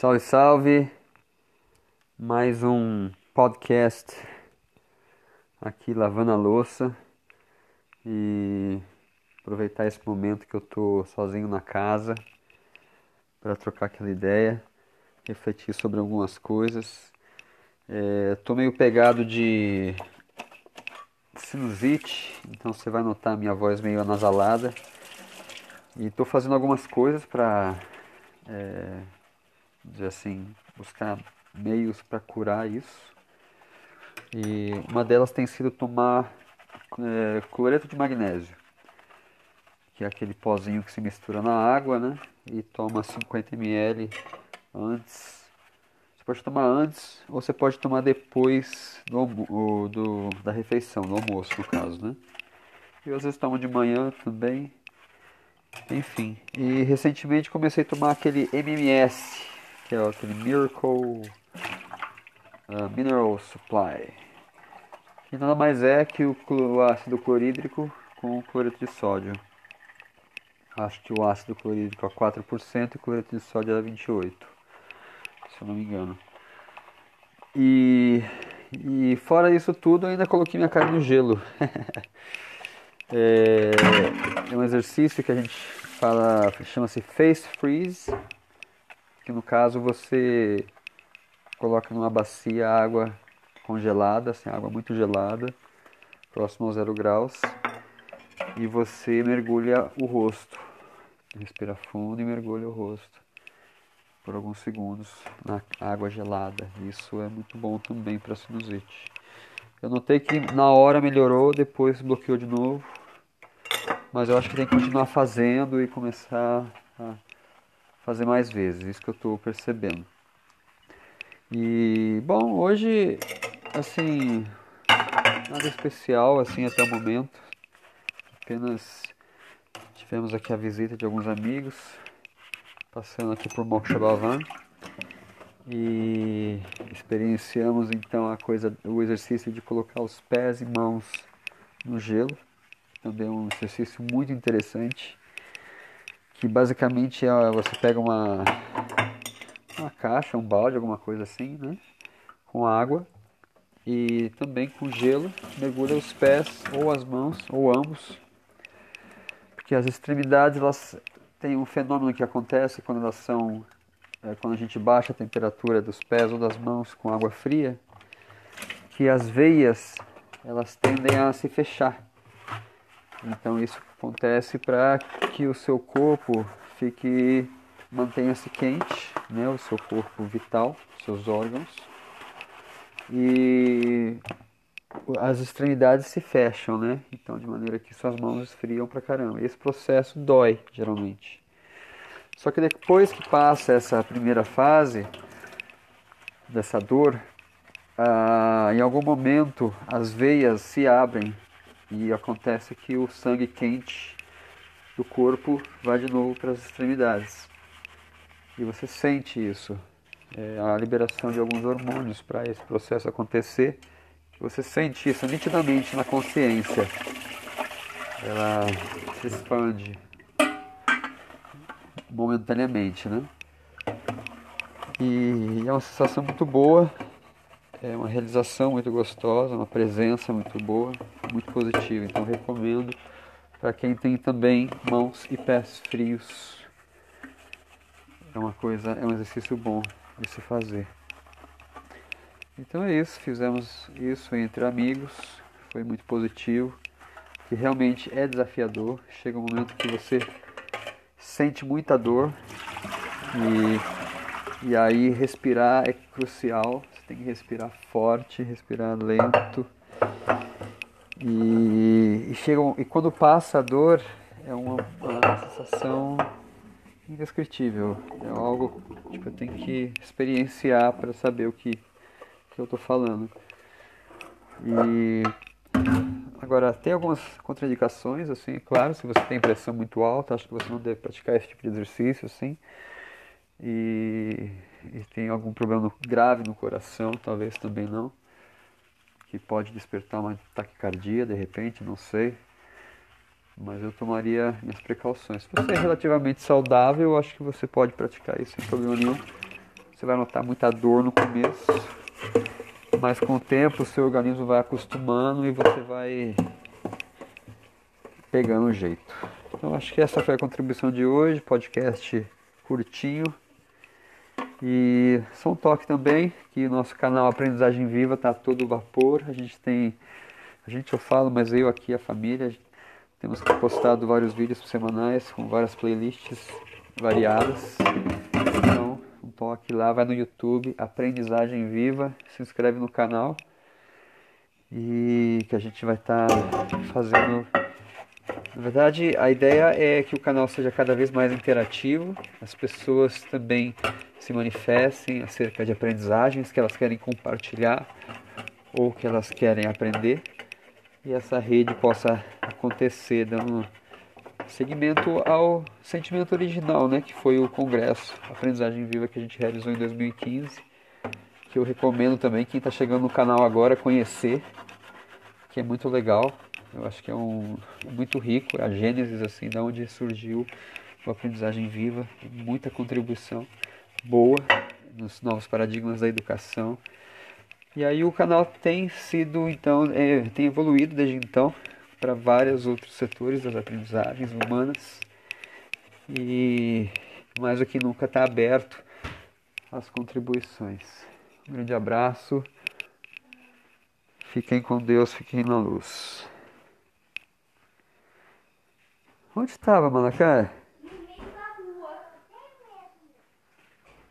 Salve, salve! Mais um podcast aqui lavando a louça e aproveitar esse momento que eu tô sozinho na casa para trocar aquela ideia, refletir sobre algumas coisas. É, tô meio pegado de sinusite, então você vai notar minha voz meio anasalada e tô fazendo algumas coisas para é, assim, buscar meios para curar isso. E uma delas tem sido tomar é, cloreto de magnésio, que é aquele pozinho que se mistura na água, né? E toma 50 ml antes. Você pode tomar antes ou você pode tomar depois do, do, da refeição, do almoço no caso, né? E às vezes tomo de manhã também. Enfim, e recentemente comecei a tomar aquele MMS, que é aquele Miracle uh, Mineral Supply, que nada mais é que o, o ácido clorídrico com cloreto de sódio. Acho que o ácido clorídrico é 4% e o cloreto de sódio é 28%, se eu não me engano. E, e fora isso tudo, ainda coloquei minha cara no gelo. é, é um exercício que a gente fala, chama-se Face Freeze que no caso você coloca numa bacia água congelada, assim, água muito gelada, próximo ao zero graus, e você mergulha o rosto. Respira fundo e mergulha o rosto por alguns segundos na água gelada. Isso é muito bom também para sinusite. Eu notei que na hora melhorou, depois bloqueou de novo, mas eu acho que tem que continuar fazendo e começar a fazer mais vezes, isso que eu estou percebendo. E bom, hoje assim nada especial assim até o momento. Apenas tivemos aqui a visita de alguns amigos, passando aqui por Mokshabavan e experienciamos então a coisa, o exercício de colocar os pés e mãos no gelo. Também é um exercício muito interessante que basicamente é, você pega uma, uma caixa, um balde, alguma coisa assim, né? Com água e também com gelo, mergulha os pés ou as mãos ou ambos, porque as extremidades elas têm um fenômeno que acontece quando elas são é, quando a gente baixa a temperatura dos pés ou das mãos com água fria, que as veias elas tendem a se fechar. Então isso acontece para que o seu corpo fique mantenha-se quente, né, o seu corpo vital, seus órgãos. E as extremidades se fecham, né? Então de maneira que suas mãos esfriam pra caramba. Esse processo dói, geralmente. Só que depois que passa essa primeira fase dessa dor, ah, em algum momento as veias se abrem e acontece que o sangue quente do corpo vai de novo para as extremidades. E você sente isso. É a liberação de alguns hormônios para esse processo acontecer. Você sente isso nitidamente na consciência. Ela se expande momentaneamente, né? E é uma sensação muito boa é uma realização muito gostosa, uma presença muito boa, muito positiva. Então recomendo para quem tem também mãos e pés frios. É uma coisa, é um exercício bom de se fazer. Então é isso, fizemos isso entre amigos, foi muito positivo, que realmente é desafiador. Chega um momento que você sente muita dor e, e aí respirar é crucial tem que respirar forte, respirar lento. E, e, chega, e quando passa a dor, é uma, uma sensação indescritível. É algo tipo, eu tenho que experienciar para saber o que, que eu estou falando. E agora tem algumas contraindicações, assim, claro, se você tem pressão muito alta, acho que você não deve praticar esse tipo de exercício, assim. E e tem algum problema grave no coração, talvez também não, que pode despertar uma taquicardia de repente, não sei. Mas eu tomaria minhas precauções. Se você é relativamente saudável, eu acho que você pode praticar isso sem problema nenhum. Você vai notar muita dor no começo, mas com o tempo o seu organismo vai acostumando e você vai pegando o jeito. Então acho que essa foi a contribuição de hoje, podcast curtinho. E só um toque também que o nosso canal Aprendizagem Viva está todo vapor. A gente tem, a gente eu falo, mas eu aqui a família temos postado vários vídeos semanais com várias playlists variadas. Então, um toque lá, vai no YouTube, Aprendizagem Viva, se inscreve no canal e que a gente vai estar tá fazendo. Na verdade, a ideia é que o canal seja cada vez mais interativo, as pessoas também se manifestem acerca de aprendizagens que elas querem compartilhar ou que elas querem aprender e essa rede possa acontecer dando seguimento ao sentimento original, né, que foi o congresso Aprendizagem Viva que a gente realizou em 2015, que eu recomendo também quem está chegando no canal agora conhecer, que é muito legal. Eu acho que é um muito rico, é a gênesis assim, da onde surgiu o Aprendizagem Viva, muita contribuição boa nos novos paradigmas da educação e aí o canal tem sido, então, é, tem evoluído desde então para vários outros setores das aprendizagens humanas. E mais do que nunca está aberto às contribuições. Um grande abraço. Fiquem com Deus, fiquem na luz. Onde estava, Malacara?